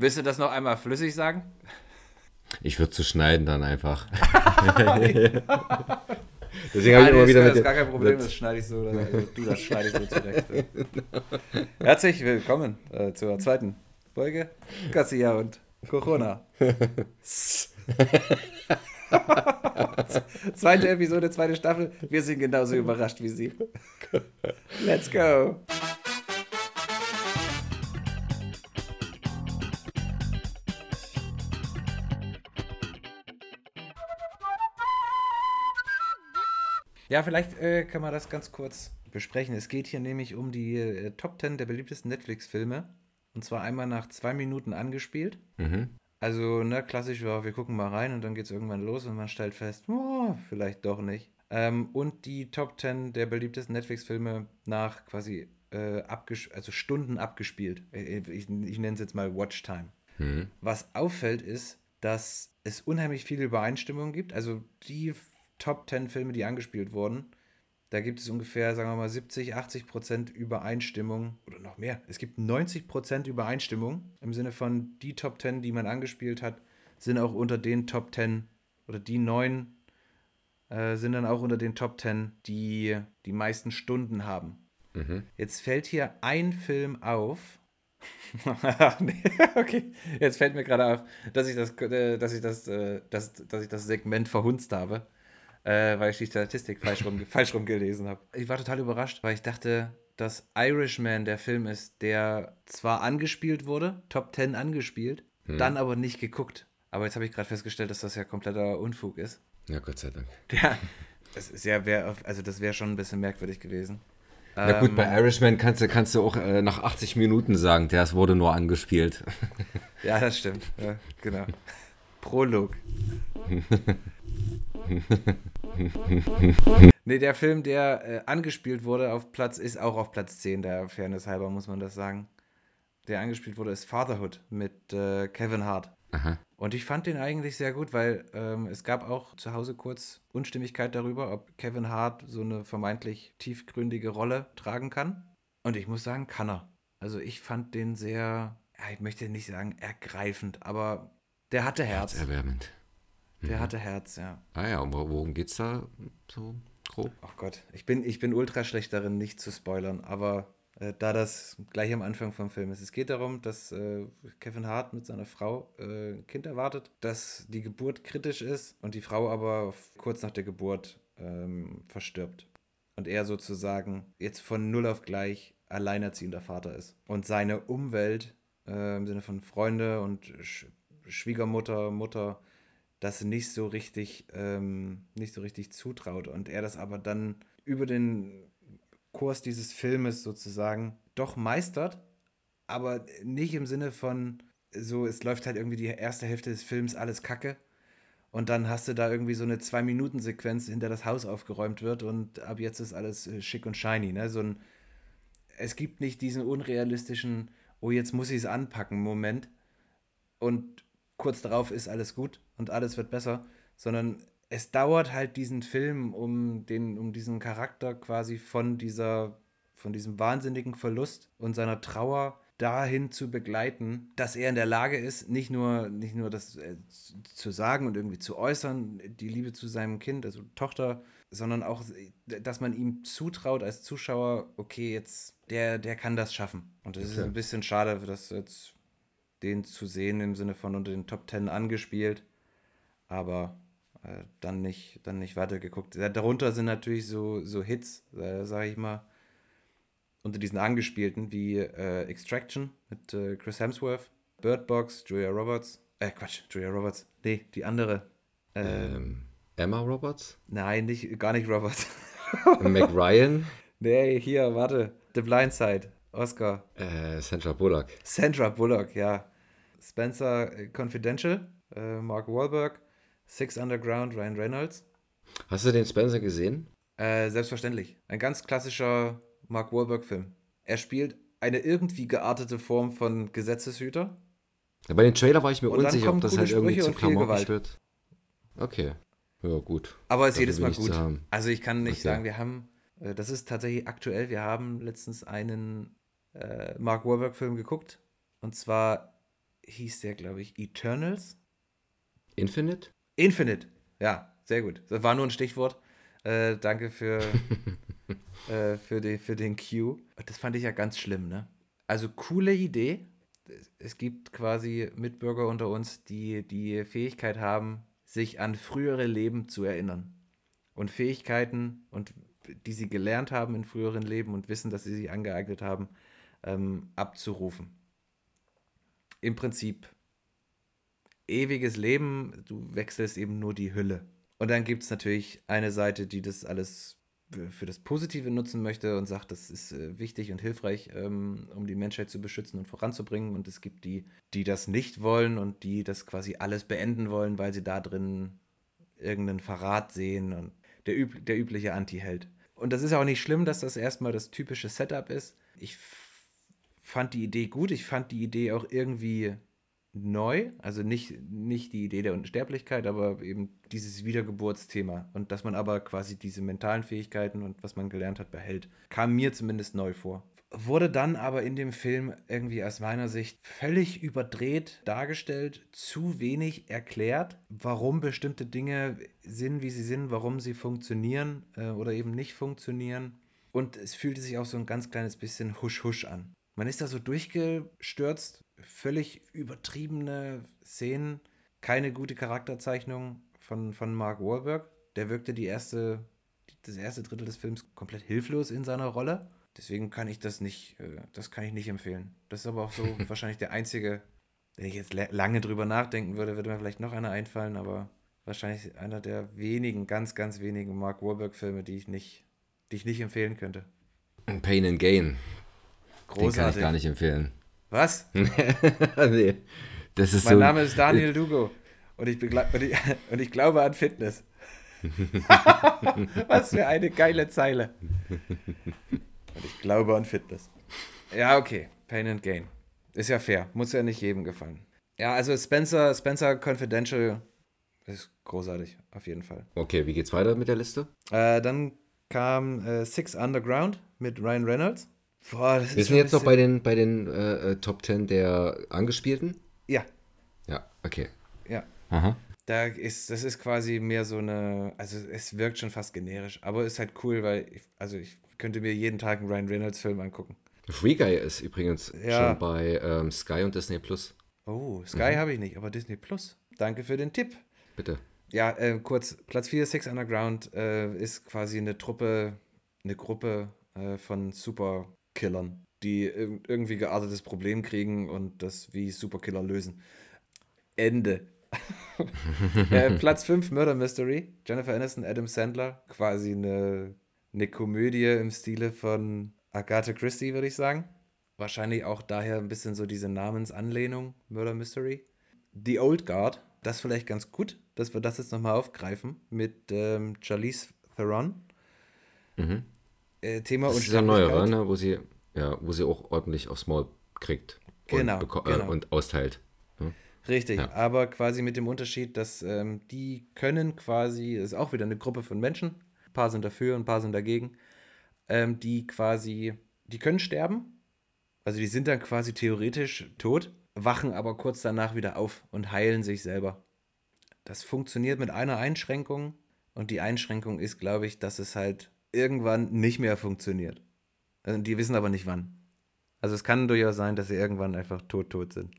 Willst du das noch einmal flüssig sagen? Ich würde zu schneiden dann einfach. Deswegen habe ich immer wieder. Das ist gar kein Problem, das schneide ich so. Oder, du, das schneide ich so zurecht. Herzlich willkommen äh, zur zweiten Folge Garcia und Corona. zweite Episode, zweite Staffel. Wir sind genauso überrascht wie Sie. Let's go. Ja, vielleicht äh, kann man das ganz kurz besprechen. Es geht hier nämlich um die äh, Top 10 der beliebtesten Netflix-Filme. Und zwar einmal nach zwei Minuten angespielt. Mhm. Also, ne, klassisch war, wir gucken mal rein und dann geht es irgendwann los und man stellt fest, oh, vielleicht doch nicht. Ähm, und die Top 10 der beliebtesten Netflix-Filme nach quasi äh, also Stunden abgespielt. Äh, ich, ich, ich nenne es jetzt mal Watchtime. Mhm. Was auffällt ist, dass es unheimlich viele Übereinstimmungen gibt. Also die Top 10 Filme, die angespielt wurden, da gibt es ungefähr, sagen wir mal, 70, 80 Prozent Übereinstimmung oder noch mehr. Es gibt 90 Prozent Übereinstimmung im Sinne von die Top 10, die man angespielt hat, sind auch unter den Top 10 oder die neun äh, sind dann auch unter den Top 10, die die meisten Stunden haben. Mhm. Jetzt fällt hier ein Film auf. nee, okay, jetzt fällt mir gerade auf, dass ich das, äh, dass ich das, äh, dass, dass ich das Segment verhunzt habe äh, weil ich die Statistik falsch rum, falsch rum gelesen habe. Ich war total überrascht, weil ich dachte, dass Irishman der Film ist, der zwar angespielt wurde, Top 10 angespielt, hm. dann aber nicht geguckt. Aber jetzt habe ich gerade festgestellt, dass das ja kompletter Unfug ist. Ja, Gott sei Dank. Ja, das ist ja, wär, also das wäre schon ein bisschen merkwürdig gewesen. Na gut, bei ähm, Irishman kannst du, kannst du auch äh, nach 80 Minuten sagen, der wurde nur angespielt. ja, das stimmt. Ja, genau. Prolog. nee, der Film, der äh, angespielt wurde auf Platz, ist auch auf Platz 10, der Fairness halber, muss man das sagen. Der angespielt wurde, ist Fatherhood mit äh, Kevin Hart. Aha. Und ich fand den eigentlich sehr gut, weil ähm, es gab auch zu Hause kurz Unstimmigkeit darüber, ob Kevin Hart so eine vermeintlich tiefgründige Rolle tragen kann. Und ich muss sagen, kann er. Also ich fand den sehr, ja, ich möchte nicht sagen ergreifend, aber der hatte Herz. Herzerwärmend. Der mhm. hatte Herz, ja. Ah ja, und worum geht's da so grob? Ach Gott, ich bin, ich bin ultra schlecht darin, nicht zu spoilern, aber äh, da das gleich am Anfang vom Film ist. Es geht darum, dass äh, Kevin Hart mit seiner Frau äh, ein Kind erwartet, dass die Geburt kritisch ist und die Frau aber kurz nach der Geburt ähm, verstirbt. Und er sozusagen jetzt von null auf gleich alleinerziehender Vater ist. Und seine Umwelt äh, im Sinne von Freunde und Schwiegermutter, Mutter, das nicht so richtig, ähm, nicht so richtig zutraut. Und er das aber dann über den Kurs dieses Filmes sozusagen doch meistert, aber nicht im Sinne von so, es läuft halt irgendwie die erste Hälfte des Films alles kacke. Und dann hast du da irgendwie so eine Zwei-Minuten-Sequenz, in der das Haus aufgeräumt wird und ab jetzt ist alles äh, schick und shiny. Ne? So ein, es gibt nicht diesen unrealistischen, oh, jetzt muss ich es anpacken, Moment. Und kurz darauf ist alles gut und alles wird besser, sondern es dauert halt diesen Film, um den, um diesen Charakter quasi von dieser, von diesem wahnsinnigen Verlust und seiner Trauer dahin zu begleiten, dass er in der Lage ist, nicht nur, nicht nur das äh, zu sagen und irgendwie zu äußern, die Liebe zu seinem Kind, also Tochter, sondern auch, dass man ihm zutraut als Zuschauer, okay, jetzt, der, der kann das schaffen. Und das okay. ist ein bisschen schade, dass jetzt den zu sehen im Sinne von unter den Top Ten angespielt, aber äh, dann nicht, dann nicht weitergeguckt. Darunter sind natürlich so, so Hits, äh, sage ich mal, unter diesen angespielten wie äh, Extraction mit äh, Chris Hemsworth, Bird Box, Julia Roberts, äh Quatsch, Julia Roberts, nee, die andere. Ähm, ähm Emma Roberts? Nein, nicht, gar nicht Roberts. Mac Ryan? Nee, hier, warte, The Blind Side, Oscar. Äh, Sandra Bullock. Sandra Bullock, ja. Spencer äh, Confidential, äh, Mark Wahlberg, Six Underground, Ryan Reynolds. Hast du den Spencer gesehen? Äh, selbstverständlich. Ein ganz klassischer Mark Wahlberg-Film. Er spielt eine irgendwie geartete Form von Gesetzeshüter. Ja, bei den Trailer war ich mir unsicher, ob das halt irgendwie zu klamottig wird. Okay. Ja, gut. Aber es ist jedes Mal gut. Also ich kann nicht okay. sagen, wir haben, äh, das ist tatsächlich aktuell, wir haben letztens einen äh, Mark Wahlberg-Film geguckt. Und zwar hieß der, glaube ich, Eternals. Infinite? Infinite, ja, sehr gut. Das war nur ein Stichwort. Äh, danke für, äh, für, die, für den Cue. Das fand ich ja ganz schlimm, ne? Also coole Idee. Es gibt quasi Mitbürger unter uns, die die Fähigkeit haben, sich an frühere Leben zu erinnern. Und Fähigkeiten, und die sie gelernt haben in früheren Leben und wissen, dass sie sie angeeignet haben, ähm, abzurufen. Im Prinzip ewiges Leben, du wechselst eben nur die Hülle. Und dann gibt es natürlich eine Seite, die das alles für das Positive nutzen möchte und sagt, das ist äh, wichtig und hilfreich, ähm, um die Menschheit zu beschützen und voranzubringen. Und es gibt die, die das nicht wollen und die das quasi alles beenden wollen, weil sie da drin irgendeinen Verrat sehen und der, üb der übliche Anti-Held. Und das ist auch nicht schlimm, dass das erstmal das typische Setup ist. Ich fand die Idee gut, ich fand die Idee auch irgendwie neu, also nicht, nicht die Idee der Unsterblichkeit, aber eben dieses Wiedergeburtsthema und dass man aber quasi diese mentalen Fähigkeiten und was man gelernt hat behält, kam mir zumindest neu vor. Wurde dann aber in dem Film irgendwie aus meiner Sicht völlig überdreht dargestellt, zu wenig erklärt, warum bestimmte Dinge sind, wie sie sind, warum sie funktionieren äh, oder eben nicht funktionieren. Und es fühlte sich auch so ein ganz kleines bisschen husch-husch an. Man ist da so durchgestürzt völlig übertriebene Szenen, keine gute Charakterzeichnung von, von Mark Wahlberg. Der wirkte die erste, das erste Drittel des Films komplett hilflos in seiner Rolle. Deswegen kann ich das nicht, äh, das kann ich nicht empfehlen. Das ist aber auch so wahrscheinlich der einzige, wenn ich jetzt lange drüber nachdenken würde, würde mir vielleicht noch einer einfallen, aber wahrscheinlich einer der wenigen, ganz, ganz wenigen Mark Wahlberg-Filme, die ich nicht, die ich nicht empfehlen könnte. Pain and Gain. Großartig. Den kann ich gar nicht empfehlen. Was? nee. Das ist mein so Name ist Daniel Dugo und ich, und ich, und ich glaube an Fitness. Was für eine geile Zeile. Und ich glaube an Fitness. Ja, okay. Pain and Gain. Ist ja fair. Muss ja nicht jedem gefallen. Ja, also Spencer, Spencer Confidential ist großartig, auf jeden Fall. Okay, wie geht's weiter mit der Liste? Äh, dann kam äh, Six Underground mit Ryan Reynolds. Boah, Wir sind jetzt noch bei den, bei den äh, äh Top 10 der Angespielten? Ja. Ja, okay. Ja. Aha. Da ist, das ist quasi mehr so eine, also es wirkt schon fast generisch, aber ist halt cool, weil, ich, also ich könnte mir jeden Tag einen Ryan Reynolds-Film angucken. Free Guy ist übrigens ja. schon bei ähm, Sky und Disney Plus. Oh, Sky mhm. habe ich nicht, aber Disney Plus. Danke für den Tipp. Bitte. Ja, äh, kurz, Platz 4, Six Underground, äh, ist quasi eine Truppe, eine Gruppe äh, von super Killern, die irgendwie geartetes Problem kriegen und das wie Superkiller lösen. Ende. äh, Platz 5, Murder Mystery. Jennifer Aniston, Adam Sandler. Quasi eine, eine Komödie im Stile von Agatha Christie, würde ich sagen. Wahrscheinlich auch daher ein bisschen so diese Namensanlehnung, Murder Mystery. The Old Guard, das vielleicht ganz gut, dass wir das jetzt nochmal aufgreifen mit ähm, Charlize Theron. Mhm äh, Thema das ist ja neuere, ne? wo sie ja, wo sie auch ordentlich aufs Maul kriegt genau, und, äh, genau. und austeilt. Ne? Richtig, ja. aber quasi mit dem Unterschied, dass ähm, die können quasi, das ist auch wieder eine Gruppe von Menschen, ein paar sind dafür, ein paar sind dagegen, ähm, die quasi, die können sterben, also die sind dann quasi theoretisch tot, wachen aber kurz danach wieder auf und heilen sich selber. Das funktioniert mit einer Einschränkung und die Einschränkung ist, glaube ich, dass es halt irgendwann nicht mehr funktioniert. Also die wissen aber nicht wann. Also es kann durchaus sein, dass sie irgendwann einfach tot, tot sind.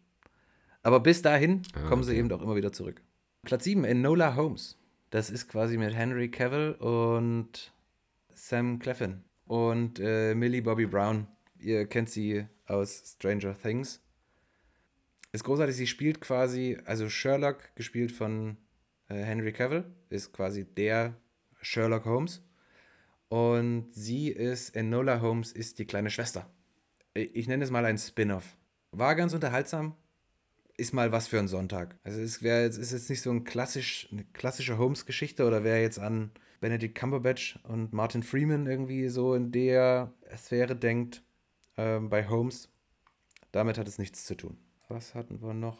Aber bis dahin ah, kommen okay. sie eben auch immer wieder zurück. Platz 7, Enola Holmes. Das ist quasi mit Henry Cavill und Sam Cleffin und äh, Millie Bobby Brown. Ihr kennt sie aus Stranger Things. Ist großartig, sie spielt quasi, also Sherlock, gespielt von äh, Henry Cavill, ist quasi der Sherlock Holmes. Und sie ist, Enola Holmes ist die kleine Schwester. Ich nenne es mal ein Spin-off. War ganz unterhaltsam. Ist mal was für einen Sonntag. Also es wär, es ist jetzt nicht so ein klassisch, eine klassische Holmes-Geschichte oder wer jetzt an Benedict Cumberbatch und Martin Freeman irgendwie so in der Sphäre denkt ähm, bei Holmes. Damit hat es nichts zu tun. Was hatten wir noch?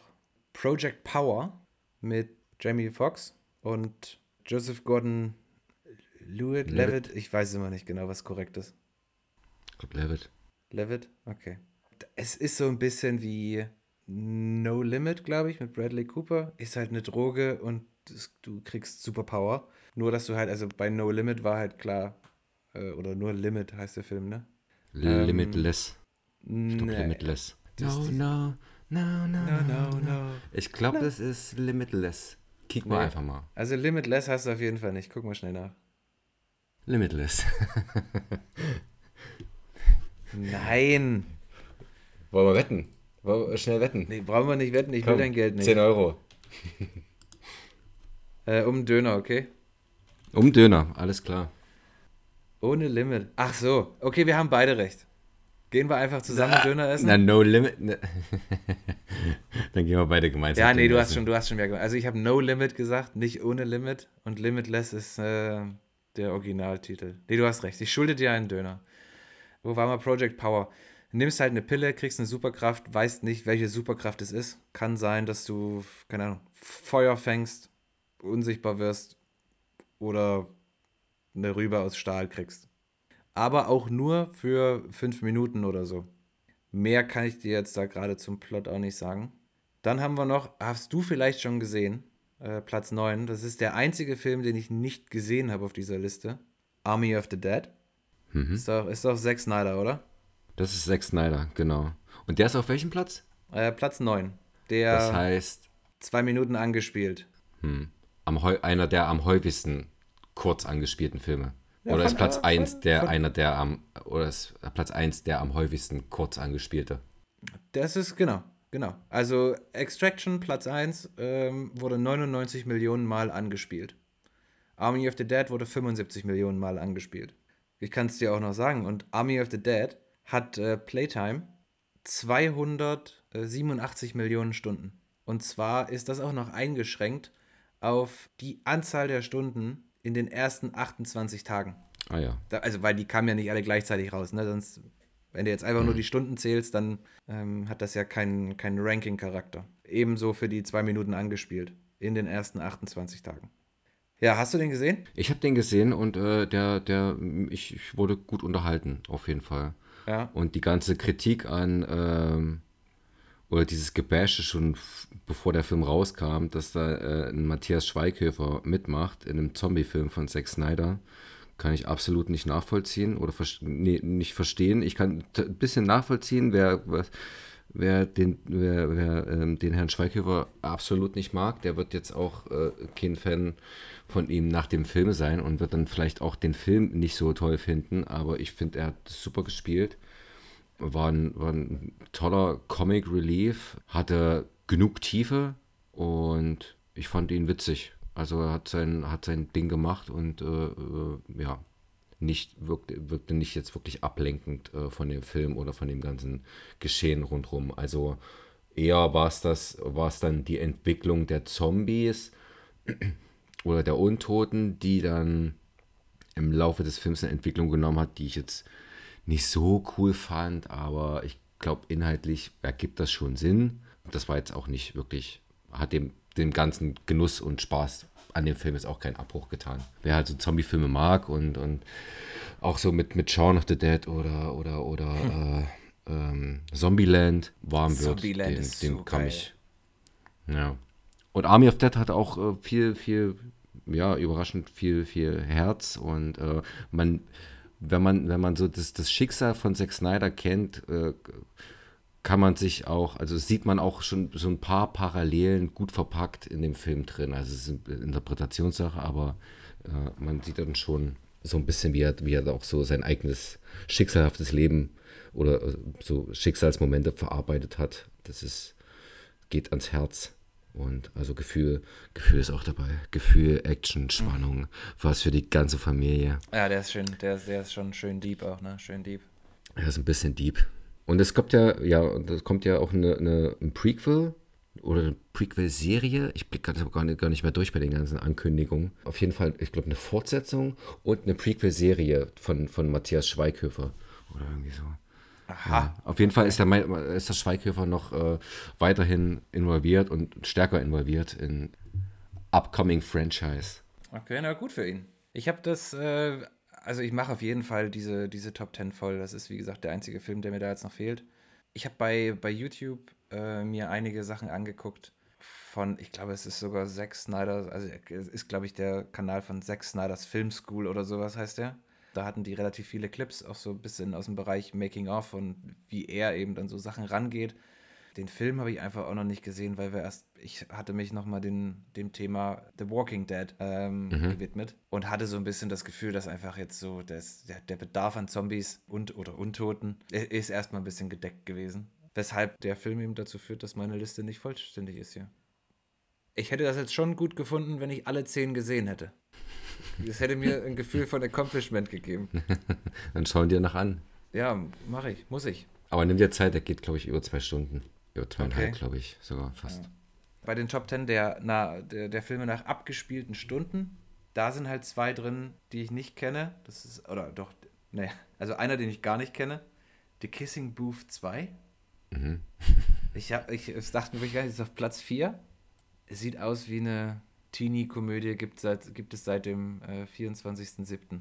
Project Power mit Jamie Foxx und Joseph Gordon Lewitt, Levitt, ich weiß immer nicht genau, was korrekt ist. Ich glaube Levitt. Levitt? Okay. Es ist so ein bisschen wie No Limit, glaube ich, mit Bradley Cooper. Ist halt eine Droge und du kriegst Superpower. Nur, dass du halt, also bei No Limit war halt klar, äh, oder nur Limit heißt der Film, ne? Limitless. Ähm, nee. Limitless. No, no, no, no, no, no, no. Ich glaube, no. das ist Limitless. Kick mal nee. einfach mal. Also Limitless hast du auf jeden Fall nicht. Guck mal schnell nach. Limitless. Nein. Wollen wir wetten? Wollen wir schnell wetten? Nee, brauchen wir nicht wetten. Ich Komm, will dein Geld nicht. 10 Euro. äh, um Döner, okay? Um Döner, alles klar. Ohne Limit. Ach so. Okay, wir haben beide recht. Gehen wir einfach zusammen na, Döner essen? Na, no limit. Ne. Dann gehen wir beide gemeinsam. Ja, nee, du hast schon, du hast schon mehr gemacht. Also ich habe no limit gesagt, nicht ohne Limit. Und limitless ist äh, der Originaltitel. Nee, du hast recht. Ich schulde dir einen Döner. Wo war mal Project Power? Nimmst halt eine Pille, kriegst eine Superkraft, weißt nicht, welche Superkraft es ist. Kann sein, dass du, keine Ahnung, Feuer fängst, unsichtbar wirst oder eine Rübe aus Stahl kriegst aber auch nur für fünf Minuten oder so. Mehr kann ich dir jetzt da gerade zum Plot auch nicht sagen. Dann haben wir noch, hast du vielleicht schon gesehen, äh, Platz 9. Das ist der einzige Film, den ich nicht gesehen habe auf dieser Liste. Army of the Dead. Mhm. Ist, doch, ist doch Zack Snyder, oder? Das ist Zack Snyder, genau. Und der ist auf welchem Platz? Äh, Platz 9. Der das heißt. Zwei Minuten angespielt. Hm. Am, einer der am häufigsten kurz angespielten Filme. Ja, oder ist Platz 1 der von, einer der am oder ist Platz 1 der am häufigsten kurz angespielte? Das ist genau, genau. Also Extraction Platz 1 ähm, wurde 99 Millionen Mal angespielt. Army of the Dead wurde 75 Millionen Mal angespielt. Ich kann es dir auch noch sagen. Und Army of the Dead hat äh, Playtime 287 Millionen Stunden. Und zwar ist das auch noch eingeschränkt auf die Anzahl der Stunden, in den ersten 28 Tagen. Ah ja. Da, also, weil die kamen ja nicht alle gleichzeitig raus. Ne? Sonst, wenn du jetzt einfach mhm. nur die Stunden zählst, dann ähm, hat das ja keinen kein Ranking-Charakter. Ebenso für die zwei Minuten angespielt. In den ersten 28 Tagen. Ja, hast du den gesehen? Ich habe den gesehen und äh, der, der, ich, ich, wurde gut unterhalten, auf jeden Fall. Ja. Und die ganze Kritik an, ähm, oder dieses Gebäsche schon bevor der Film rauskam, dass da äh, ein Matthias Schweighöfer mitmacht in einem Zombie-Film von Zack Snyder, kann ich absolut nicht nachvollziehen oder nee, nicht verstehen. Ich kann ein bisschen nachvollziehen, wer, wer, den, wer, wer ähm, den Herrn Schweighöfer absolut nicht mag. Der wird jetzt auch äh, kein Fan von ihm nach dem Film sein und wird dann vielleicht auch den Film nicht so toll finden, aber ich finde, er hat super gespielt war ein, war ein toller Comic Relief, hatte genug Tiefe und ich fand ihn witzig. Also er hat sein, hat sein Ding gemacht und äh, äh, ja, nicht wirkte, wirkte nicht jetzt wirklich ablenkend äh, von dem Film oder von dem ganzen Geschehen rundherum. Also eher war es das, war es dann die Entwicklung der Zombies oder der Untoten, die dann im Laufe des Films eine Entwicklung genommen hat, die ich jetzt nicht so cool fand, aber ich glaube, inhaltlich ergibt das schon Sinn. Das war jetzt auch nicht wirklich, hat dem, dem ganzen Genuss und Spaß an dem Film jetzt auch keinen Abbruch getan. Wer halt so Zombie-Filme mag und, und auch so mit, mit Shaun of the Dead oder, oder, oder hm. äh, ähm, Zombieland warm wird, Zombieland dem, dem so kam ich. Ja. Und Army of Dead hat auch äh, viel, viel, ja, überraschend viel, viel Herz und äh, man wenn man, wenn man so das, das Schicksal von Zack Snyder kennt, äh, kann man sich auch, also sieht man auch schon so ein paar Parallelen gut verpackt in dem Film drin. Also es ist eine Interpretationssache, aber äh, man sieht dann schon so ein bisschen, wie er, wie er auch so sein eigenes schicksalhaftes Leben oder äh, so Schicksalsmomente verarbeitet hat. Das ist, geht ans Herz. Und also Gefühl, Gefühl ist auch dabei. Gefühl, Action, Spannung, mhm. was für die ganze Familie. Ja, der ist schön, der, der ist schon schön deep auch, ne? Schön deep. Er ist ein bisschen deep. Und es kommt ja, ja, es kommt ja auch eine, eine, ein Prequel oder eine Prequel-Serie. Ich blicke gar nicht, gar nicht mehr durch bei den ganzen Ankündigungen. Auf jeden Fall, ich glaube, eine Fortsetzung und eine Prequel-Serie von, von Matthias Schweighöfer. Oder irgendwie so. Aha. Ja, auf jeden Fall ist der, ist der Schweighöfer noch äh, weiterhin involviert und stärker involviert in upcoming Franchise. Okay, na gut für ihn. Ich habe das, äh, also ich mache auf jeden Fall diese, diese Top 10 voll. Das ist, wie gesagt, der einzige Film, der mir da jetzt noch fehlt. Ich habe bei, bei YouTube äh, mir einige Sachen angeguckt von, ich glaube, es ist sogar Zack Snyder, also es ist, glaube ich, der Kanal von Zack Snyders Film School oder sowas heißt der. Da hatten die relativ viele Clips, auch so ein bisschen aus dem Bereich Making of und wie er eben dann so Sachen rangeht. Den Film habe ich einfach auch noch nicht gesehen, weil wir erst, ich hatte mich nochmal dem Thema The Walking Dead ähm, mhm. gewidmet und hatte so ein bisschen das Gefühl, dass einfach jetzt so das, der, der Bedarf an Zombies und oder Untoten ist erstmal ein bisschen gedeckt gewesen. Weshalb der Film eben dazu führt, dass meine Liste nicht vollständig ist hier. Ich hätte das jetzt schon gut gefunden, wenn ich alle zehn gesehen hätte. Das hätte mir ein Gefühl von Accomplishment gegeben. Dann schauen dir nach an. Ja, mache ich, muss ich. Aber nimm dir Zeit, der geht, glaube ich, über zwei Stunden. Über zweieinhalb, okay. glaube ich, sogar fast. Ja. Bei den Top Ten der, der, der Filme nach abgespielten Stunden, da sind halt zwei drin, die ich nicht kenne. Das ist, oder doch, ne, also einer, den ich gar nicht kenne. The Kissing Booth 2. Mhm. ich, hab, ich dachte mir, ich ist auf Platz 4. Es sieht aus wie eine Teenie-Komödie, gibt, seit, gibt es seit dem äh, 24.07.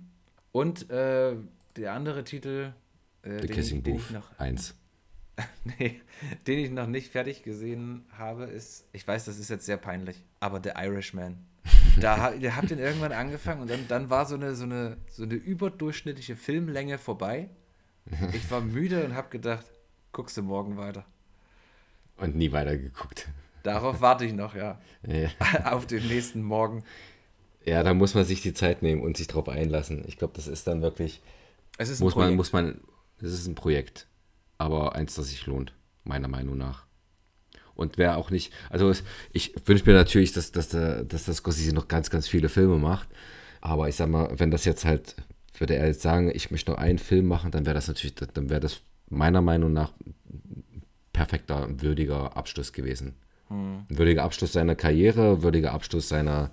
Und äh, der andere Titel, äh, The den, Kissing den Booth ich noch, 1. nee, den ich noch nicht fertig gesehen habe, ist, ich weiß, das ist jetzt sehr peinlich, aber The Irishman. Da ihr habt den irgendwann angefangen und dann, dann war so eine, so, eine, so eine überdurchschnittliche Filmlänge vorbei. Ich war müde und habe gedacht, guckst du morgen weiter. Und nie weiter geguckt. Darauf warte ich noch, ja. ja. Auf den nächsten Morgen. Ja, da muss man sich die Zeit nehmen und sich drauf einlassen. Ich glaube, das ist dann wirklich. Es ist ein muss Projekt. man, muss man. Es ist ein Projekt, aber eins, das sich lohnt, meiner Meinung nach. Und wer auch nicht, also ich wünsche mir natürlich, dass, dass, dass das Scorsese noch ganz, ganz viele Filme macht. Aber ich sag mal, wenn das jetzt halt, würde er jetzt sagen, ich möchte noch einen Film machen, dann wäre das natürlich, dann wäre das meiner Meinung nach perfekter, würdiger Abschluss gewesen. Hm. Ein würdiger Abschluss seiner Karriere, würdiger Abschluss seiner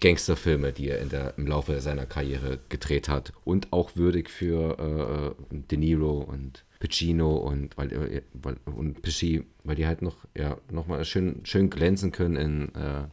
Gangsterfilme, die er in der, im Laufe seiner Karriere gedreht hat. Und auch würdig für äh, De Niro und Pacino und weil, äh, weil und Pesci, weil die halt noch ja noch schön schön glänzen können in äh,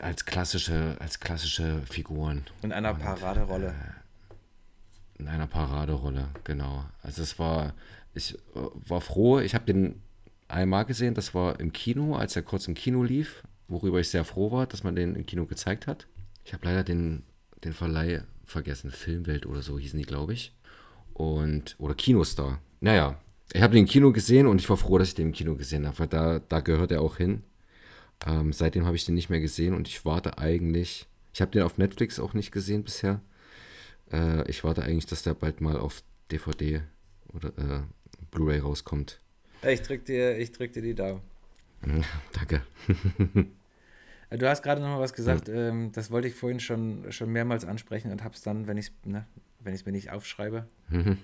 als klassische als klassische Figuren. In einer und, Paraderolle. äh, in einer Paraderolle genau. Also es war ich äh, war froh ich habe den einmal gesehen, das war im Kino, als er kurz im Kino lief, worüber ich sehr froh war, dass man den im Kino gezeigt hat. Ich habe leider den, den Verleih vergessen, Filmwelt oder so hießen die, glaube ich. Und, oder Kinostar. Naja, ich habe den im Kino gesehen und ich war froh, dass ich den im Kino gesehen habe, weil da, da gehört er auch hin. Ähm, seitdem habe ich den nicht mehr gesehen und ich warte eigentlich, ich habe den auf Netflix auch nicht gesehen bisher. Äh, ich warte eigentlich, dass der bald mal auf DVD oder äh, Blu-ray rauskommt. Ich drück dir, ich drück dir die Daumen. Danke. du hast gerade noch mal was gesagt, ähm, das wollte ich vorhin schon, schon mehrmals ansprechen und hab's dann, wenn ich ne, es mir nicht aufschreibe, mhm.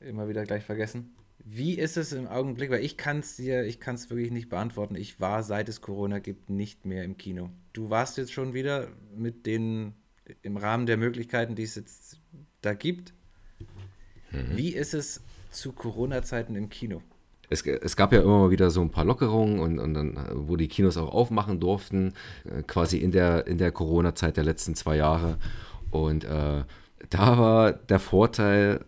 immer wieder gleich vergessen. Wie ist es im Augenblick? Weil ich kann es dir, ich kann es wirklich nicht beantworten. Ich war, seit es Corona gibt, nicht mehr im Kino. Du warst jetzt schon wieder mit den, im Rahmen der Möglichkeiten, die es jetzt da gibt. Mhm. Wie ist es zu Corona-Zeiten im Kino? Es, es, gab ja immer mal wieder so ein paar Lockerungen und, und dann, wo die Kinos auch aufmachen durften, äh, quasi in der, in der Corona-Zeit der letzten zwei Jahre. Und äh, da war der Vorteil,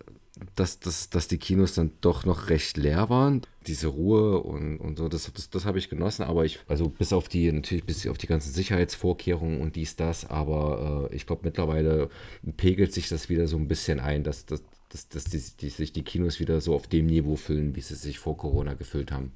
dass, dass, dass die Kinos dann doch noch recht leer waren. Diese Ruhe und, und so, das, das, das habe ich genossen. Aber ich, also bis auf die, natürlich bis auf die ganzen Sicherheitsvorkehrungen und dies, das, aber äh, ich glaube mittlerweile pegelt sich das wieder so ein bisschen ein, dass, dass, dass, dass die, die, sich die Kinos wieder so auf dem Niveau füllen, wie sie sich vor Corona gefüllt haben.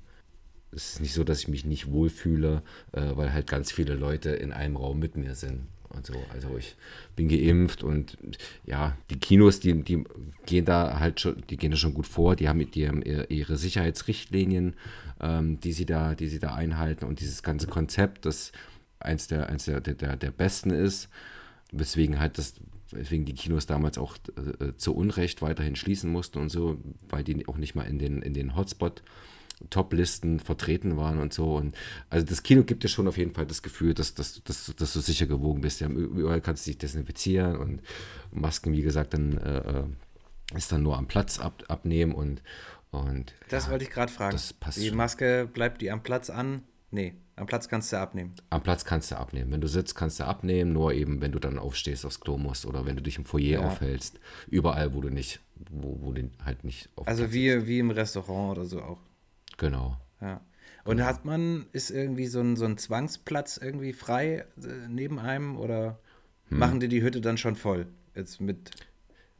Es ist nicht so, dass ich mich nicht wohlfühle, äh, weil halt ganz viele Leute in einem Raum mit mir sind. Und so. Also ich bin geimpft und ja, die Kinos, die, die gehen da halt schon, die gehen da schon gut vor, die haben, die haben ihre Sicherheitsrichtlinien, ähm, die sie da, die sie da einhalten und dieses ganze Konzept, das eins der, eins der, der, der besten ist, weswegen halt das weswegen die Kinos damals auch äh, äh, zu Unrecht weiterhin schließen mussten und so, weil die auch nicht mal in den, in den Hotspot Top-Listen vertreten waren und so. Und also das Kino gibt dir schon auf jeden Fall das Gefühl, dass, dass, dass, dass du sicher gewogen bist. Ja, überall kannst du dich desinfizieren und Masken, wie gesagt, dann äh, äh ist dann nur am Platz ab, abnehmen und, und das ja, wollte ich gerade fragen. die. Maske bleibt die am Platz an? Nee, am Platz kannst du abnehmen. Am Platz kannst du abnehmen. Wenn du sitzt, kannst du abnehmen, nur eben, wenn du dann aufstehst, aufs Klo musst oder wenn du dich im Foyer ja. aufhältst. Überall, wo du nicht, wo, wo du halt nicht Also wie, wie im Restaurant oder so auch. Genau. Ja. Und genau. hat man, ist irgendwie so ein, so ein Zwangsplatz irgendwie frei äh, neben einem oder hm. machen die die Hütte dann schon voll? Jetzt mit.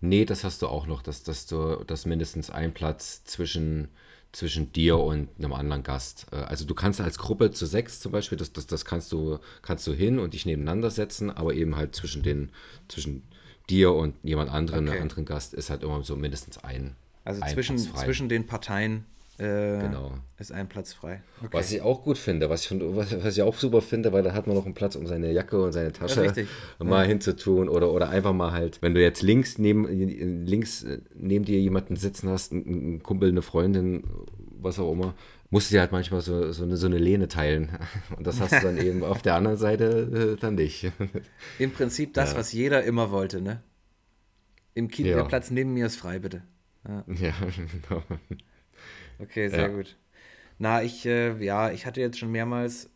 Nee, das hast du auch noch, dass, dass du, dass mindestens ein Platz zwischen, zwischen dir und einem anderen Gast. Äh, also du kannst als Gruppe zu sechs zum Beispiel, das, das, das kannst du, kannst du hin und dich nebeneinander setzen, aber eben halt zwischen den, zwischen dir und jemand anderen, okay. einem anderen Gast, ist halt immer so mindestens ein. Also ein zwischen, zwischen den Parteien äh, genau. ist ein Platz frei. Okay. Was ich auch gut finde, was ich, was, was, ich auch super finde, weil da hat man noch einen Platz, um seine Jacke und seine Tasche ja, mal ja. hinzutun oder, oder einfach mal halt, wenn du jetzt links neben, links neben dir jemanden sitzen hast, einen Kumpel, eine Freundin, was auch immer, musst du dir halt manchmal so, so, eine, so eine Lehne teilen. Und das hast du dann eben auf der anderen Seite äh, dann nicht. Im Prinzip das, ja. was jeder immer wollte, ne? Im Kino, ja. der Platz neben mir ist frei, bitte. Ja, ja genau. Okay, sehr ja. gut. Na, ich, äh, ja, ich hatte jetzt schon mehrmals,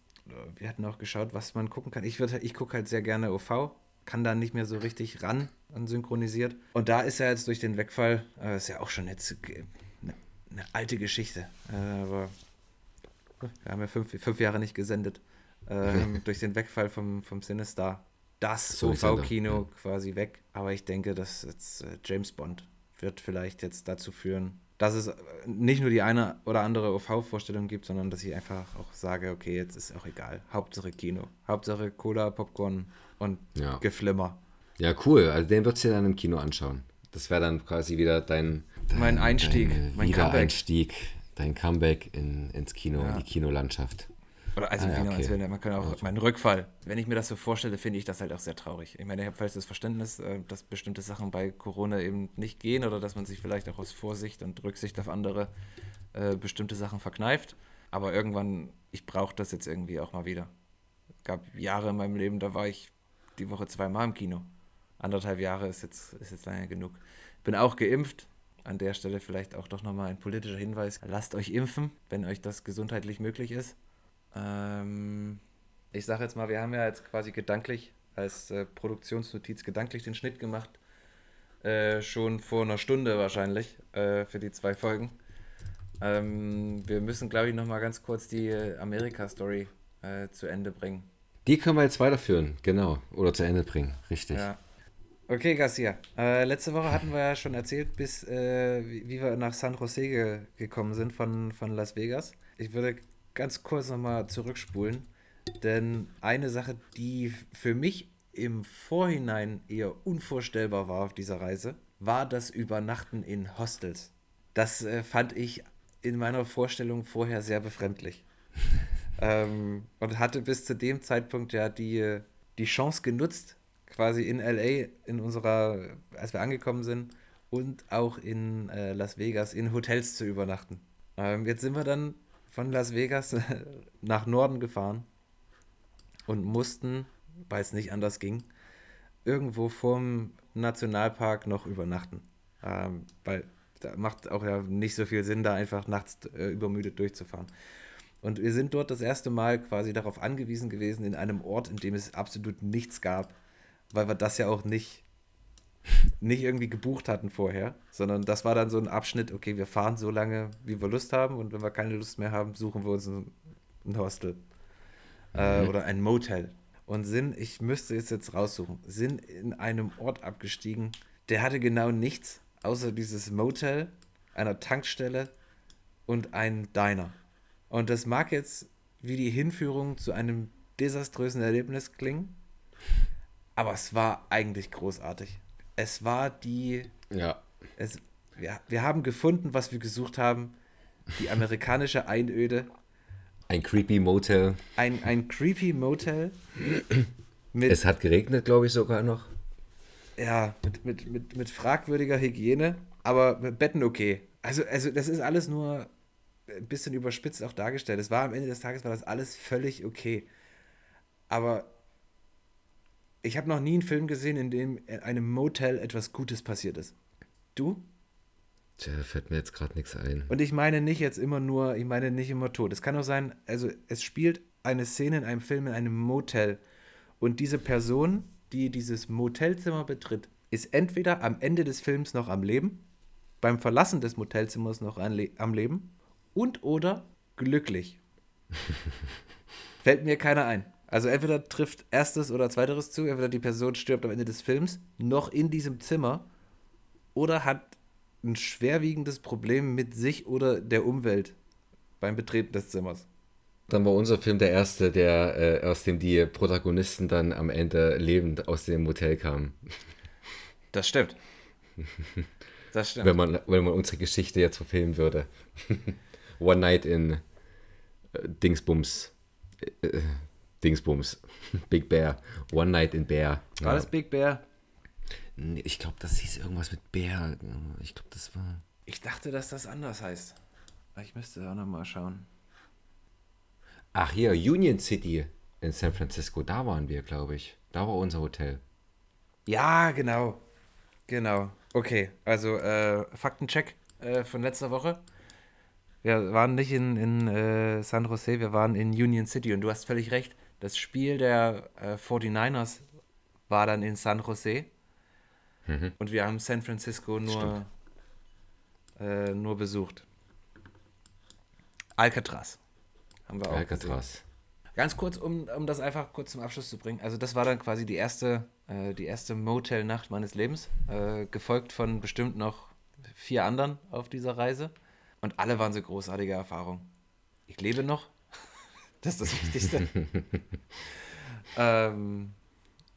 wir hatten auch geschaut, was man gucken kann. Ich, ich gucke halt sehr gerne OV, kann da nicht mehr so richtig ran an synchronisiert. Und da ist ja jetzt durch den Wegfall, äh, ist ja auch schon jetzt eine, eine alte Geschichte, äh, aber wir haben ja fünf, fünf Jahre nicht gesendet. Ähm, durch den Wegfall vom, vom Sinister das OV-Kino ja. quasi weg. Aber ich denke, dass jetzt äh, James Bond wird vielleicht jetzt dazu führen, dass es nicht nur die eine oder andere OV-Vorstellung gibt, sondern dass ich einfach auch sage, okay, jetzt ist auch egal. Hauptsache Kino. Hauptsache Cola, Popcorn und ja. Geflimmer. Ja, cool. Also den würdest du dir dann im Kino anschauen. Das wäre dann quasi wieder dein, dein mein Einstieg, mein Wiedereinstieg, dein Comeback in, ins Kino, ja. in die Kinolandschaft. Oder also, ah, ja, okay. Willen, man kann auch meinen Rückfall. Wenn ich mir das so vorstelle, finde ich das halt auch sehr traurig. Ich meine, ich habe vielleicht das Verständnis, äh, dass bestimmte Sachen bei Corona eben nicht gehen oder dass man sich vielleicht auch aus Vorsicht und Rücksicht auf andere äh, bestimmte Sachen verkneift. Aber irgendwann, ich brauche das jetzt irgendwie auch mal wieder. Es gab Jahre in meinem Leben, da war ich die Woche zweimal im Kino. Anderthalb Jahre ist jetzt, ist jetzt lange genug. Bin auch geimpft. An der Stelle vielleicht auch doch nochmal ein politischer Hinweis. Lasst euch impfen, wenn euch das gesundheitlich möglich ist. Ähm, ich sage jetzt mal, wir haben ja jetzt quasi gedanklich, als äh, Produktionsnotiz gedanklich den Schnitt gemacht. Äh, schon vor einer Stunde wahrscheinlich äh, für die zwei Folgen. Ähm, wir müssen, glaube ich, nochmal ganz kurz die Amerika-Story äh, zu Ende bringen. Die können wir jetzt weiterführen, genau. Oder zu Ende bringen, richtig. Ja. Okay, Garcia. Äh, letzte Woche hatten wir ja schon erzählt, bis äh, wie, wie, wir nach San Jose ge gekommen sind von, von Las Vegas. Ich würde ganz kurz nochmal zurückspulen. Denn eine Sache, die für mich im Vorhinein eher unvorstellbar war auf dieser Reise, war das Übernachten in Hostels. Das äh, fand ich in meiner Vorstellung vorher sehr befremdlich. ähm, und hatte bis zu dem Zeitpunkt ja die, die Chance genutzt, quasi in LA, in unserer, als wir angekommen sind, und auch in äh, Las Vegas in Hotels zu übernachten. Ähm, jetzt sind wir dann von Las Vegas nach Norden gefahren und mussten, weil es nicht anders ging, irgendwo vorm Nationalpark noch übernachten. Ähm, weil da macht auch ja nicht so viel Sinn, da einfach nachts äh, übermüdet durchzufahren. Und wir sind dort das erste Mal quasi darauf angewiesen gewesen, in einem Ort, in dem es absolut nichts gab, weil wir das ja auch nicht nicht irgendwie gebucht hatten vorher, sondern das war dann so ein Abschnitt, okay, wir fahren so lange, wie wir Lust haben und wenn wir keine Lust mehr haben, suchen wir uns ein, ein Hostel äh, mhm. oder ein Motel und sind, ich müsste es jetzt raussuchen, sind in einem Ort abgestiegen, der hatte genau nichts, außer dieses Motel, einer Tankstelle und ein Diner. Und das mag jetzt wie die Hinführung zu einem desaströsen Erlebnis klingen, aber es war eigentlich großartig es war die. Ja. Es, wir, wir haben gefunden, was wir gesucht haben. Die amerikanische Einöde. Ein creepy Motel. Ein, ein creepy Motel. es hat geregnet, glaube ich, sogar noch. Ja, mit, mit, mit, mit fragwürdiger Hygiene, aber Betten okay. Also, also das ist alles nur ein bisschen überspitzt auch dargestellt. Es war am Ende des Tages war das alles völlig okay. Aber ich habe noch nie einen Film gesehen, in dem in einem Motel etwas Gutes passiert ist. Du? Tja, fällt mir jetzt gerade nichts ein. Und ich meine nicht jetzt immer nur, ich meine nicht immer tot. Es kann auch sein, also es spielt eine Szene in einem Film in einem Motel und diese Person, die dieses Motelzimmer betritt, ist entweder am Ende des Films noch am Leben, beim Verlassen des Motelzimmers noch am Leben und oder glücklich. Fällt mir keiner ein. Also entweder trifft erstes oder zweiteres zu, entweder die Person stirbt am Ende des Films, noch in diesem Zimmer, oder hat ein schwerwiegendes Problem mit sich oder der Umwelt beim Betreten des Zimmers. Dann war unser Film der erste, der äh, aus dem die Protagonisten dann am Ende lebend aus dem Motel kamen. Das stimmt. Das stimmt. Wenn man, wenn man unsere Geschichte jetzt verfilmen würde. One Night in äh, Dingsbums. Äh, äh Dingsbums. Big Bear. One Night in Bear. War ja. das Big Bear? Ich glaube, das hieß irgendwas mit Bear. Ich glaube, das war. Ich dachte, dass das anders heißt. Ich müsste auch nochmal schauen. Ach hier, Union City in San Francisco, da waren wir, glaube ich. Da war unser Hotel. Ja, genau. Genau. Okay, also äh, Faktencheck äh, von letzter Woche. Wir waren nicht in, in äh, San Jose, wir waren in Union City und du hast völlig recht. Das Spiel der äh, 49ers war dann in San Jose mhm. und wir haben San Francisco nur, äh, nur besucht. Alcatraz haben wir auch Alcatraz. Gesehen. Ganz kurz, um, um das einfach kurz zum Abschluss zu bringen. Also das war dann quasi die erste, äh, die erste Motel-Nacht meines Lebens, äh, gefolgt von bestimmt noch vier anderen auf dieser Reise. Und alle waren so großartige Erfahrungen. Ich lebe noch. Das ist das Wichtigste. ähm,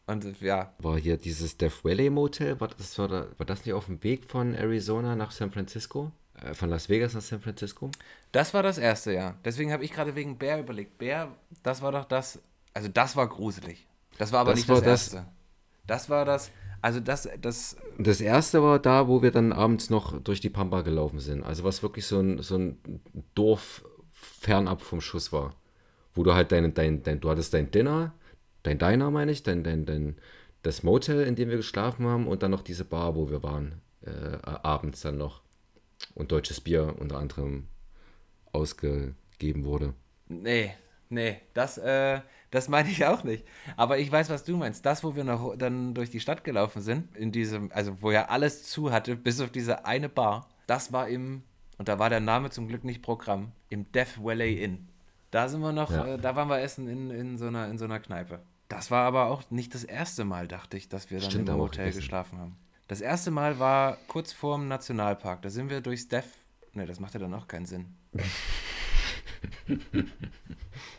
und ja. War hier dieses Death Valley Motel, war das, war, da, war das nicht auf dem Weg von Arizona nach San Francisco? Äh, von Las Vegas nach San Francisco? Das war das erste, ja. Deswegen habe ich gerade wegen Bär überlegt. Bär, das war doch das, also das war gruselig. Das war aber das nicht war das erste. Das war das, also das, das. Das erste war da, wo wir dann abends noch durch die Pampa gelaufen sind. Also was wirklich so ein, so ein Dorf fernab vom Schuss war. Wo du halt dein, dein, dein, du hattest dein Dinner, dein Diner meine ich, dein, dein, dein, das Motel, in dem wir geschlafen haben und dann noch diese Bar, wo wir waren. Äh, abends dann noch und deutsches Bier unter anderem ausgegeben wurde. Nee, nee, das, äh, das meine ich auch nicht. Aber ich weiß, was du meinst. Das, wo wir noch dann durch die Stadt gelaufen sind, in diesem, also wo ja alles zu hatte, bis auf diese eine Bar, das war im, und da war der Name zum Glück nicht Programm, im Death Valley Inn. Da sind wir noch, ja. äh, da waren wir essen in, in, so einer, in so einer Kneipe. Das war aber auch nicht das erste Mal, dachte ich, dass wir dann Stimmt, im Hotel geschlafen haben. Das erste Mal war kurz vorm Nationalpark. Da sind wir durchs Death. Ne, das macht ja dann auch keinen Sinn.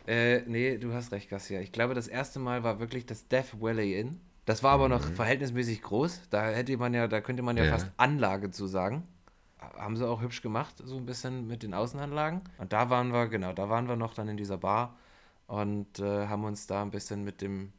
äh, nee, du hast recht, Garcia. Ich glaube, das erste Mal war wirklich das Death Valley Inn. Das war aber mhm. noch verhältnismäßig groß. Da hätte man ja, da könnte man ja, ja, fast Anlage zu sagen. Haben sie auch hübsch gemacht, so ein bisschen mit den Außenanlagen. Und da waren wir, genau, da waren wir noch dann in dieser Bar und äh, haben uns da ein bisschen mit dem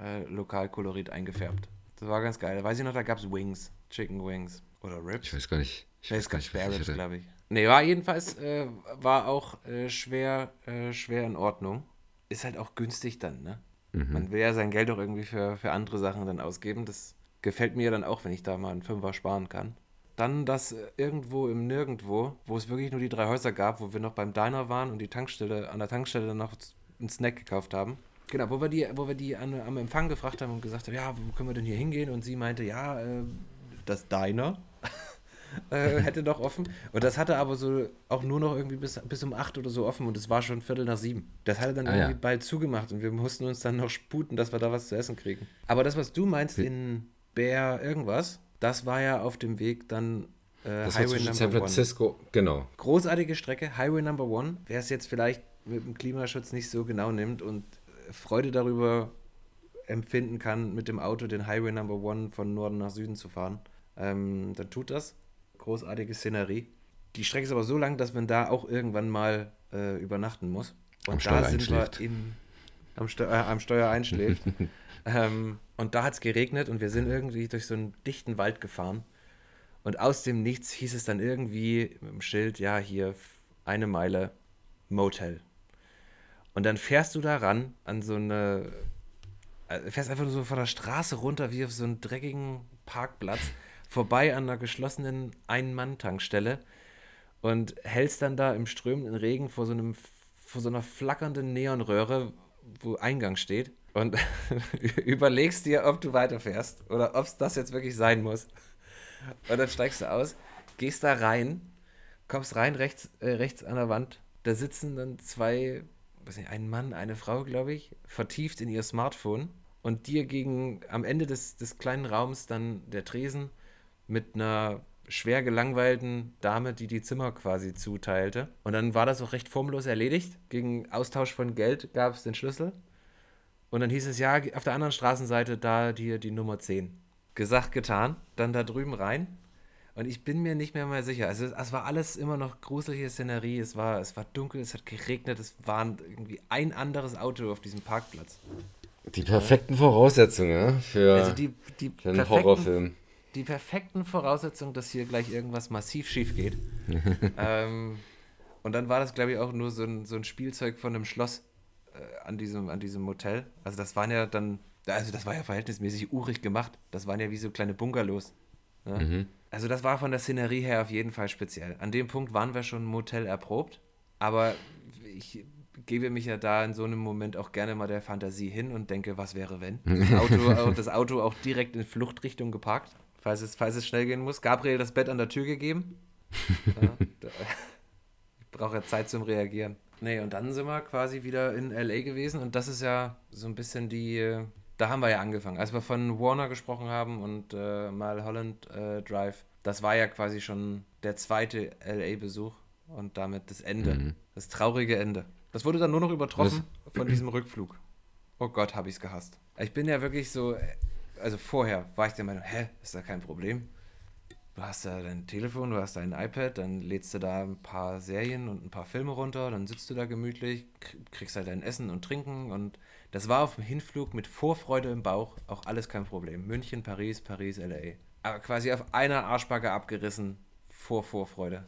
äh, Lokalkolorit eingefärbt. Das war ganz geil. Da weiß ich noch, da gab es Wings, Chicken Wings oder Ribs. Ich weiß gar nicht. Ich nee, es gab Spare Ribs, glaube ich. Nee, war jedenfalls, äh, war auch äh, schwer, äh, schwer in Ordnung. Ist halt auch günstig dann, ne? Mhm. Man will ja sein Geld auch irgendwie für, für andere Sachen dann ausgeben. Das gefällt mir dann auch, wenn ich da mal einen Fünfer sparen kann. Dann das äh, irgendwo im Nirgendwo, wo es wirklich nur die drei Häuser gab, wo wir noch beim Diner waren und die Tankstelle, an der Tankstelle noch einen Snack gekauft haben. Genau, wo wir die, wo wir die an, am Empfang gefragt haben und gesagt haben, ja, wo können wir denn hier hingehen? Und sie meinte, ja, äh, das Diner äh, hätte doch offen. Und das hatte aber so auch nur noch irgendwie bis, bis um acht oder so offen und es war schon Viertel nach sieben. Das hatte dann ah, irgendwie ja. bald zugemacht und wir mussten uns dann noch sputen, dass wir da was zu essen kriegen. Aber das, was du meinst in Bär irgendwas, das war ja auf dem Weg dann äh, das Highway Number San Francisco, One. genau. Großartige Strecke, Highway Number One. Wer es jetzt vielleicht mit dem Klimaschutz nicht so genau nimmt und Freude darüber empfinden kann, mit dem Auto den Highway Number One von Norden nach Süden zu fahren, ähm, dann tut das. Großartige Szenerie. Die Strecke ist aber so lang, dass man da auch irgendwann mal äh, übernachten muss. Und am da sind wir im, am, Steu äh, am Steuer einschläft. ähm, und da hat es geregnet und wir sind irgendwie durch so einen dichten Wald gefahren. Und aus dem Nichts hieß es dann irgendwie mit dem Schild, ja, hier eine Meile Motel. Und dann fährst du da ran an so eine. Äh, fährst einfach nur so von der Straße runter wie auf so einen dreckigen Parkplatz, vorbei an einer geschlossenen Ein-Mann-Tankstelle und hältst dann da im strömenden Regen vor so einem vor so einer flackernden Neonröhre, wo Eingang steht und überlegst dir, ob du weiterfährst oder ob es das jetzt wirklich sein muss. Und dann steigst du aus, gehst da rein, kommst rein rechts, äh, rechts an der Wand da sitzen dann zwei, was nicht, ein Mann, eine Frau, glaube ich, vertieft in ihr Smartphone und dir gegen am Ende des, des kleinen Raums dann der Tresen mit einer schwer gelangweilten Dame, die die Zimmer quasi zuteilte. Und dann war das auch recht formlos erledigt. Gegen Austausch von Geld gab es den Schlüssel. Und dann hieß es, ja, auf der anderen Straßenseite da die, die Nummer 10. Gesagt, getan. Dann da drüben rein. Und ich bin mir nicht mehr mal sicher. Also es war alles immer noch gruselige Szenerie. Es war, es war dunkel, es hat geregnet, es war irgendwie ein anderes Auto auf diesem Parkplatz. Die perfekten Voraussetzungen für, also die, die für einen Horrorfilm die perfekten Voraussetzungen, dass hier gleich irgendwas massiv schief geht. ähm, und dann war das, glaube ich, auch nur so ein, so ein Spielzeug von einem Schloss an, diesem, an diesem Motel. Also das waren ja dann, also das war ja verhältnismäßig urig gemacht. Das waren ja wie so kleine Bungalows. Ne? Mhm. Also das war von der Szenerie her auf jeden Fall speziell. An dem Punkt waren wir schon Motel erprobt, aber ich gebe mich ja da in so einem Moment auch gerne mal der Fantasie hin und denke, was wäre wenn? Das Auto, das Auto auch direkt in Fluchtrichtung geparkt falls es, falls es schnell gehen muss. Gabriel das Bett an der Tür gegeben. ja, ich brauche ja Zeit zum Reagieren. Nee, und dann sind wir quasi wieder in LA gewesen und das ist ja so ein bisschen die. Da haben wir ja angefangen. Als wir von Warner gesprochen haben und äh, mal Holland äh, Drive, das war ja quasi schon der zweite LA-Besuch und damit das Ende. Mhm. Das traurige Ende. Das wurde dann nur noch übertroffen Was? von diesem Rückflug. Oh Gott, habe ich es gehasst. Ich bin ja wirklich so also vorher war ich der Meinung, hä, ist da kein Problem. Du hast da dein Telefon, du hast dein iPad, dann lädst du da ein paar Serien und ein paar Filme runter, dann sitzt du da gemütlich, kriegst halt dein Essen und Trinken und das war auf dem Hinflug mit Vorfreude im Bauch auch alles kein Problem. München, Paris, Paris, LA. Aber quasi auf einer Arschbacke abgerissen vor Vorfreude.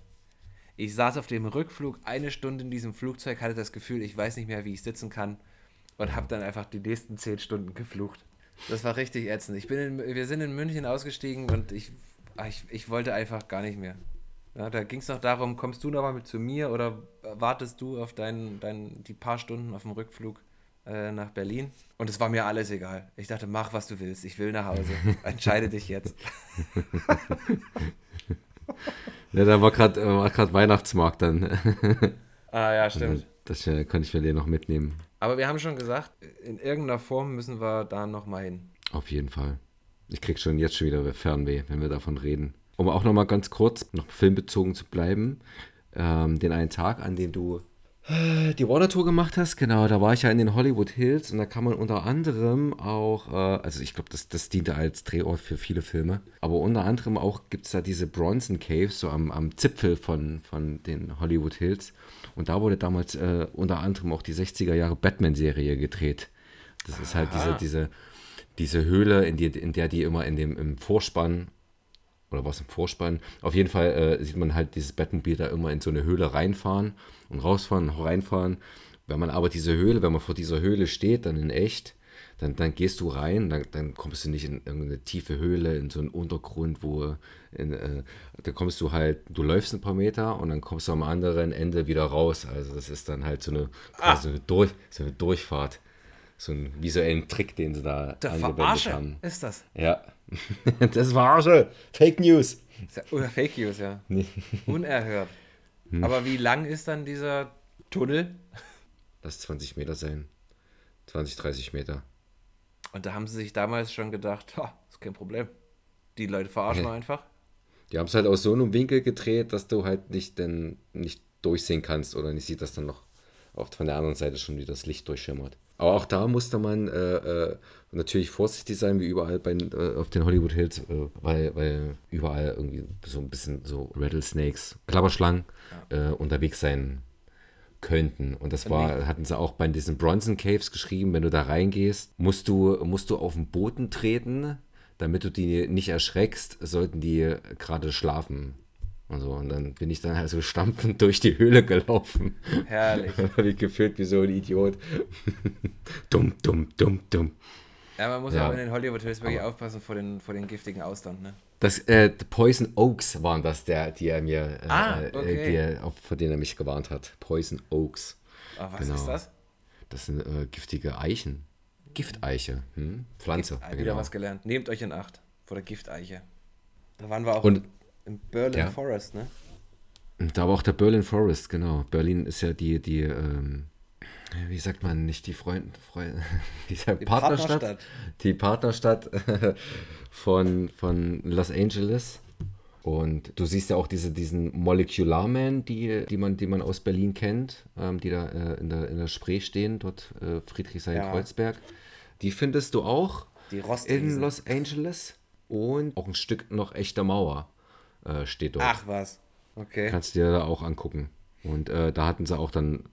Ich saß auf dem Rückflug eine Stunde in diesem Flugzeug, hatte das Gefühl, ich weiß nicht mehr, wie ich sitzen kann und habe dann einfach die nächsten zehn Stunden geflucht. Das war richtig ätzend. Ich bin in, wir sind in München ausgestiegen und ich, ich, ich wollte einfach gar nicht mehr. Ja, da ging es noch darum, kommst du nochmal mit zu mir oder wartest du auf dein, dein, die paar Stunden auf dem Rückflug äh, nach Berlin? Und es war mir alles egal. Ich dachte, mach, was du willst. Ich will nach Hause. Entscheide dich jetzt. ja, da war gerade Weihnachtsmarkt dann. ah ja, stimmt. Das äh, konnte ich mir den noch mitnehmen. Aber wir haben schon gesagt, in irgendeiner Form müssen wir da nochmal hin. Auf jeden Fall. Ich krieg schon jetzt schon wieder Fernweh, wenn wir davon reden. Um auch nochmal ganz kurz, noch filmbezogen zu bleiben, ähm, den einen Tag, an dem du äh, die Warner Tour gemacht hast, genau, da war ich ja in den Hollywood Hills und da kann man unter anderem auch, äh, also ich glaube, das, das diente als Drehort für viele Filme, aber unter anderem auch gibt es da diese Bronson Caves, so am, am Zipfel von, von den Hollywood Hills. Und da wurde damals äh, unter anderem auch die 60er Jahre Batman-Serie gedreht. Das Aha. ist halt diese, diese, diese Höhle, in, die, in der die immer in dem, im Vorspann, oder was im Vorspann, auf jeden Fall äh, sieht man halt dieses Batmobil da immer in so eine Höhle reinfahren und rausfahren, reinfahren. Wenn man aber diese Höhle, wenn man vor dieser Höhle steht, dann in echt, dann, dann gehst du rein, dann, dann kommst du nicht in irgendeine tiefe Höhle, in so einen Untergrund, wo in, äh, da kommst du halt, du läufst ein paar Meter und dann kommst du am anderen Ende wieder raus. Also das ist dann halt so eine, ah. so eine, Durch, so eine Durchfahrt. So ein visuellen Trick, den sie da Der angewendet Verarsche haben. ist das. Ja. das Verarsche. Fake News. Oder Fake News, ja. Unerhört. Hm. Aber wie lang ist dann dieser Tunnel? Lass 20 Meter sein. 20, 30 Meter. Und da haben sie sich damals schon gedacht, ist kein Problem. Die Leute verarschen okay. einfach. Die haben es halt aus so einem Winkel gedreht, dass du halt nicht, denn, nicht durchsehen kannst oder nicht sieht, dass dann noch oft von der anderen Seite schon wieder das Licht durchschimmert. Aber auch da musste man äh, äh, natürlich vorsichtig sein, wie überall bei, äh, auf den Hollywood Hills, äh, weil, weil überall irgendwie so ein bisschen so Rattlesnakes, Klapperschlangen ja. Äh, unterwegs sein könnten. Und das war, hatten sie auch bei diesen Bronson Caves geschrieben, wenn du da reingehst, musst du, musst du auf den Boden treten, damit du die nicht erschreckst, sollten die gerade schlafen. Und, so. und dann bin ich dann also stampfend durch die Höhle gelaufen. Herrlich. Habe ich gefühlt wie so ein Idiot. dumm, dumm, dumm, dumm. Ja, man muss ja. auch in den Hollywood Hills wirklich aufpassen vor den, vor den giftigen Austern, ne? Das äh, Poison Oaks waren das, der, die er mir, äh, ah, äh, okay. die er, auf, vor denen er mich gewarnt hat. Poison Oaks. Ah, was genau. ist das? Das sind äh, giftige Eichen. Gifteiche. Hm? Pflanze. Gift, wieder genau. was gelernt. Nehmt euch in Acht vor der Gifteiche. Da waren wir auch Und, im Berlin ja. Forest, ne? Da war auch der Berlin Forest, genau. Berlin ist ja die, die, ähm, wie sagt man, nicht die Freund, Freund die, Partnerstadt, Partnerstadt, die Partnerstadt von, von Los Angeles. Und du siehst ja auch diese, diesen Molecular Man, die, die, man, die man aus Berlin kennt, ähm, die da äh, in, der, in der Spree stehen, dort äh, Friedrichshain-Kreuzberg. Ja. Die findest du auch in Los Angeles. Und auch ein Stück noch echter Mauer äh, steht dort. Ach was, okay. Kannst du dir da auch angucken. Und äh, da hatten sie auch dann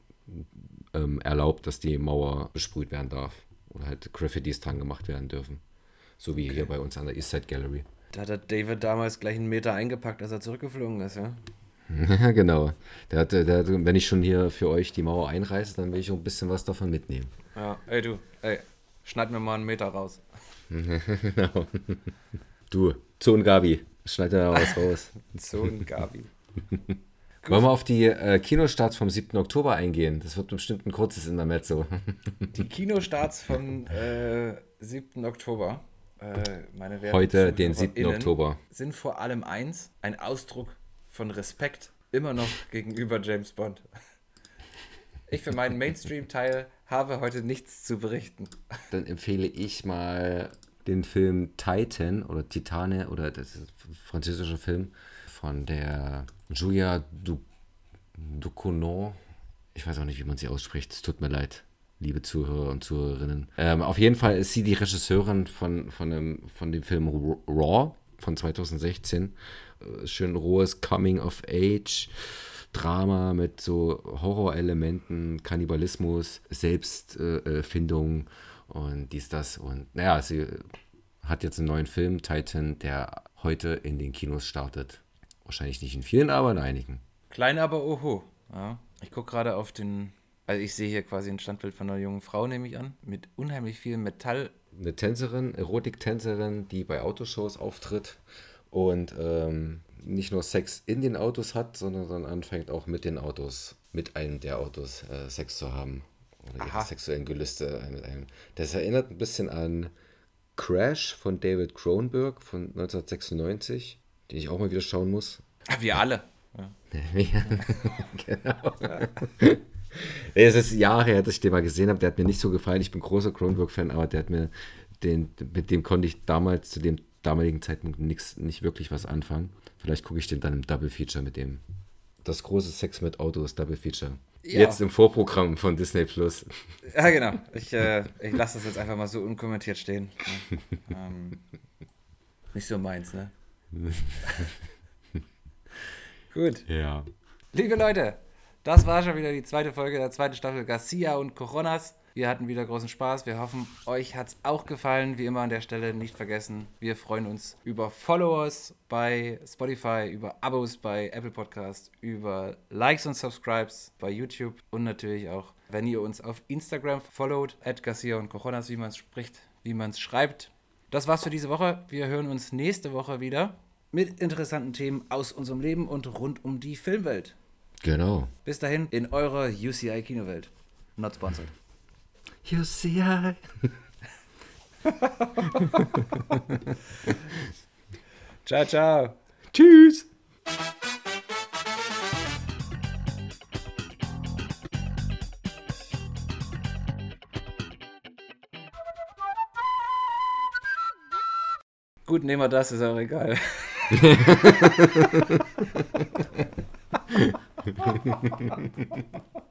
ähm, erlaubt, dass die Mauer besprüht werden darf. Oder halt Graffitis dran gemacht werden dürfen. So wie okay. hier bei uns an der Eastside Gallery. Da hat der David damals gleich einen Meter eingepackt, als er zurückgeflogen ist, ja? Ja, genau. Der hat, der hat, wenn ich schon hier für euch die Mauer einreiße, dann will ich auch ein bisschen was davon mitnehmen. Ja, ey du, ey, schneid mir mal einen Meter raus. genau. Du, Zon Gabi, schneid da was raus. Zon Gabi. Wollen wir auf die äh, Kinostarts vom 7. Oktober eingehen? Das wird bestimmt ein kurzes Intermezzo. die Kinostarts vom äh, 7. Oktober. Äh, meine Werte Heute, den 7. Oktober. Sind vor allem eins, ein Ausdruck von Respekt immer noch gegenüber James Bond. Ich für meinen Mainstream-Teil habe heute nichts zu berichten. Dann empfehle ich mal den Film Titan oder Titane oder das ist ein französischer Film von der Julia Ducournau. Ich weiß auch nicht, wie man sie ausspricht. Es tut mir leid liebe Zuhörer und Zuhörerinnen. Ähm, auf jeden Fall ist sie die Regisseurin von, von, dem, von dem Film Raw von 2016. Äh, schön rohes Coming of Age. Drama mit so Horrorelementen, Kannibalismus, Selbstfindung äh, und dies, das. Und naja, sie hat jetzt einen neuen Film, Titan, der heute in den Kinos startet. Wahrscheinlich nicht in vielen, aber in einigen. Klein, aber oho. Ja. Ich gucke gerade auf den also ich sehe hier quasi ein Standbild von einer jungen Frau, nehme ich an, mit unheimlich viel Metall. Eine Tänzerin, Erotiktänzerin, die bei Autoshows auftritt und ähm, nicht nur Sex in den Autos hat, sondern dann anfängt auch mit den Autos, mit einem der Autos äh, Sex zu haben. Oder ihre sexuellen Gelüste mit einem. Das erinnert ein bisschen an Crash von David Cronenberg von 1996, den ich auch mal wieder schauen muss. Wir alle. Ja. genau. Ja. Es ist Jahre her, dass ich den mal gesehen habe. Der hat mir nicht so gefallen. Ich bin großer Cronenberg-Fan, aber der hat mir den, mit dem konnte ich damals zu dem damaligen Zeitpunkt nix, nicht wirklich was anfangen. Vielleicht gucke ich den dann im Double Feature mit dem. Das große Sex mit Autos Double Feature. Ja. Jetzt im Vorprogramm von Disney Plus. Ja, genau. Ich, äh, ich lasse das jetzt einfach mal so unkommentiert stehen. ähm, nicht so meins, ne? Gut. Ja. Liebe Leute, das war schon wieder die zweite Folge der zweiten Staffel Garcia und Coronas. Wir hatten wieder großen Spaß. Wir hoffen, euch hat es auch gefallen. Wie immer an der Stelle nicht vergessen, wir freuen uns über Followers bei Spotify, über Abos bei Apple Podcast, über Likes und Subscribes bei YouTube und natürlich auch, wenn ihr uns auf Instagram followt, at Garcia und Coronas, wie man es spricht, wie man es schreibt. Das war's für diese Woche. Wir hören uns nächste Woche wieder mit interessanten Themen aus unserem Leben und rund um die Filmwelt. Genau. Bis dahin in eurer UCI Kinowelt. Not sponsored. UCI. ciao, ciao. Tschüss. Gut, nehmen wir das, ist auch egal.